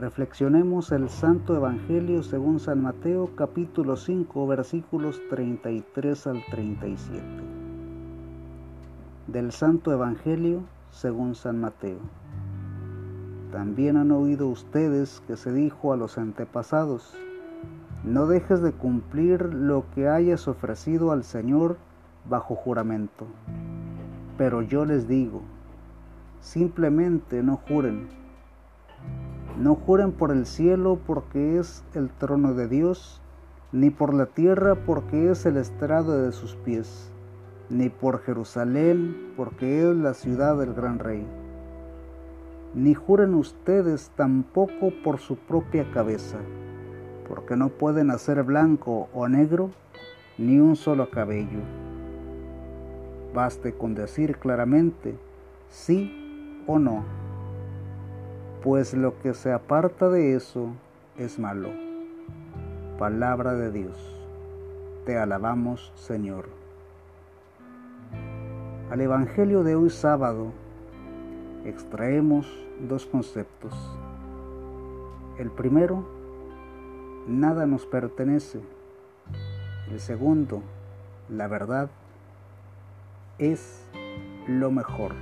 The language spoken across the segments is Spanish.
Reflexionemos el Santo Evangelio según San Mateo capítulo 5 versículos 33 al 37. Del Santo Evangelio según San Mateo. También han oído ustedes que se dijo a los antepasados, no dejes de cumplir lo que hayas ofrecido al Señor bajo juramento. Pero yo les digo, simplemente no juren no juren por el cielo porque es el trono de Dios, ni por la tierra porque es el estrado de sus pies, ni por Jerusalén porque es la ciudad del gran rey. Ni juren ustedes tampoco por su propia cabeza, porque no pueden hacer blanco o negro ni un solo cabello. Baste con decir claramente sí o no pues lo que se aparta de eso es malo. Palabra de Dios. Te alabamos, Señor. Al Evangelio de hoy sábado extraemos dos conceptos. El primero, nada nos pertenece. El segundo, la verdad es lo mejor.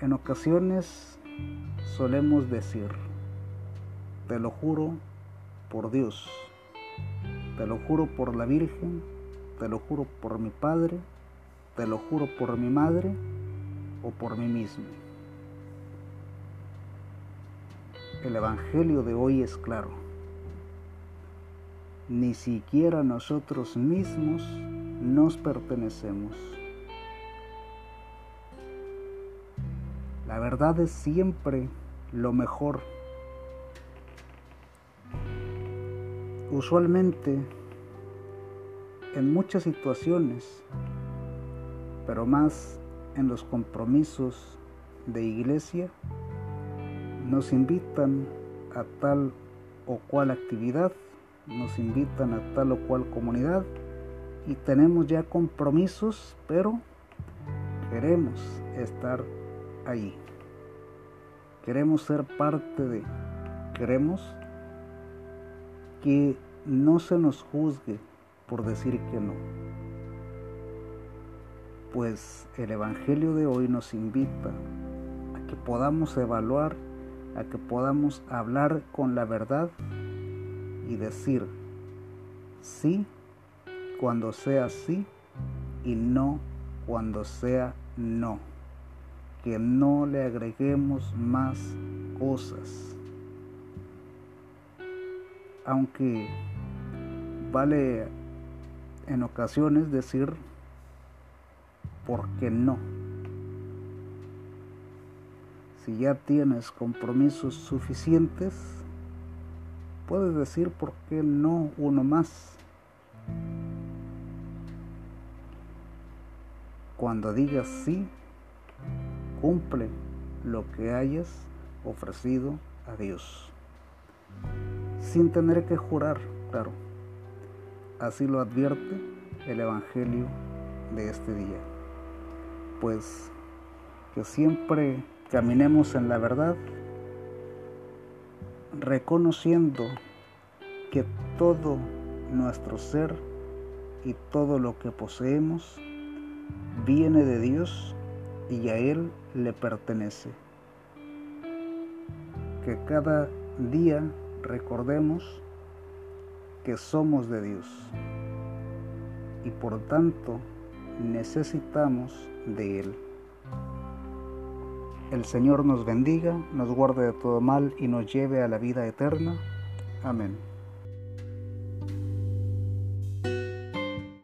En ocasiones solemos decir, te lo juro por Dios, te lo juro por la Virgen, te lo juro por mi Padre, te lo juro por mi madre o por mí mismo. El Evangelio de hoy es claro. Ni siquiera nosotros mismos nos pertenecemos. La verdad es siempre lo mejor. Usualmente, en muchas situaciones, pero más en los compromisos de iglesia, nos invitan a tal o cual actividad, nos invitan a tal o cual comunidad y tenemos ya compromisos, pero queremos estar Queremos ser parte de, queremos que no se nos juzgue por decir que no. Pues el Evangelio de hoy nos invita a que podamos evaluar, a que podamos hablar con la verdad y decir sí cuando sea sí y no cuando sea no que no le agreguemos más cosas. Aunque vale en ocasiones decir por qué no. Si ya tienes compromisos suficientes, puedes decir por qué no uno más. Cuando digas sí, cumple lo que hayas ofrecido a Dios. Sin tener que jurar, claro. Así lo advierte el Evangelio de este día. Pues que siempre caminemos en la verdad, reconociendo que todo nuestro ser y todo lo que poseemos viene de Dios y a Él le pertenece. Que cada día recordemos que somos de Dios y por tanto necesitamos de Él. El Señor nos bendiga, nos guarde de todo mal y nos lleve a la vida eterna. Amén.